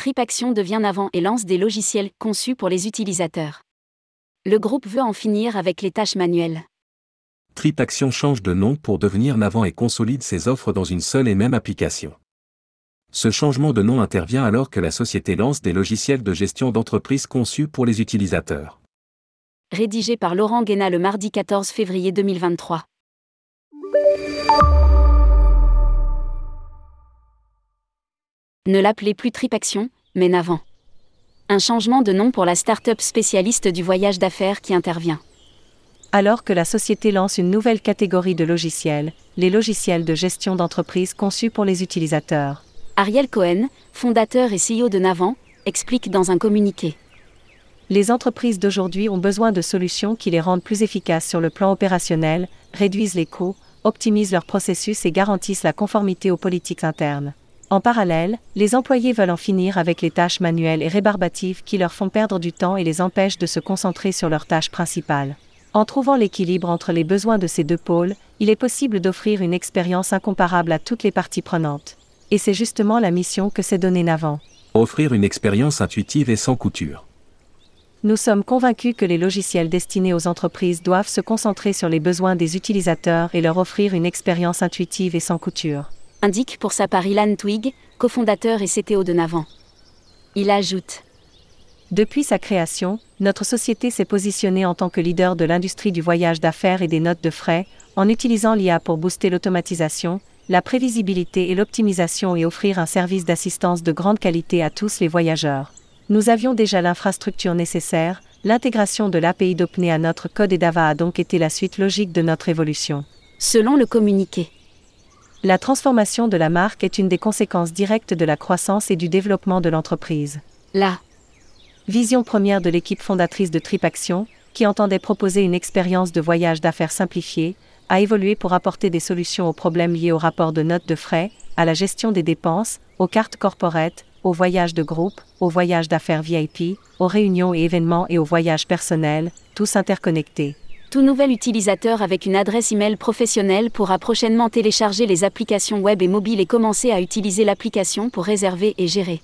TripAction devient Navant et lance des logiciels conçus pour les utilisateurs. Le groupe veut en finir avec les tâches manuelles. TripAction change de nom pour devenir Navant et consolide ses offres dans une seule et même application. Ce changement de nom intervient alors que la société lance des logiciels de gestion d'entreprise conçus pour les utilisateurs. Rédigé par Laurent Guéna le mardi 14 février 2023. Ne l'appelez plus TripAction, mais Navant. Un changement de nom pour la start-up spécialiste du voyage d'affaires qui intervient. Alors que la société lance une nouvelle catégorie de logiciels, les logiciels de gestion d'entreprise conçus pour les utilisateurs. Ariel Cohen, fondateur et CEO de Navant, explique dans un communiqué. Les entreprises d'aujourd'hui ont besoin de solutions qui les rendent plus efficaces sur le plan opérationnel, réduisent les coûts, optimisent leurs processus et garantissent la conformité aux politiques internes. En parallèle, les employés veulent en finir avec les tâches manuelles et rébarbatives qui leur font perdre du temps et les empêchent de se concentrer sur leurs tâches principales. En trouvant l'équilibre entre les besoins de ces deux pôles, il est possible d'offrir une expérience incomparable à toutes les parties prenantes. Et c'est justement la mission que s'est donnée Navant. Offrir une expérience intuitive et sans couture. Nous sommes convaincus que les logiciels destinés aux entreprises doivent se concentrer sur les besoins des utilisateurs et leur offrir une expérience intuitive et sans couture indique pour sa part Ilan Twig, cofondateur et CTO de Navant. Il ajoute Depuis sa création, notre société s'est positionnée en tant que leader de l'industrie du voyage d'affaires et des notes de frais, en utilisant l'IA pour booster l'automatisation, la prévisibilité et l'optimisation et offrir un service d'assistance de grande qualité à tous les voyageurs. Nous avions déjà l'infrastructure nécessaire, l'intégration de l'API d'OPNE à notre code EDAVA a donc été la suite logique de notre évolution. Selon le communiqué. La transformation de la marque est une des conséquences directes de la croissance et du développement de l'entreprise. La vision première de l'équipe fondatrice de TripAction, qui entendait proposer une expérience de voyage d'affaires simplifiée, a évolué pour apporter des solutions aux problèmes liés au rapport de notes de frais, à la gestion des dépenses, aux cartes corporate, aux voyages de groupe, aux voyages d'affaires VIP, aux réunions et événements et aux voyages personnels, tous interconnectés. Tout nouvel utilisateur avec une adresse email professionnelle pourra prochainement télécharger les applications web et mobiles et commencer à utiliser l'application pour réserver et gérer.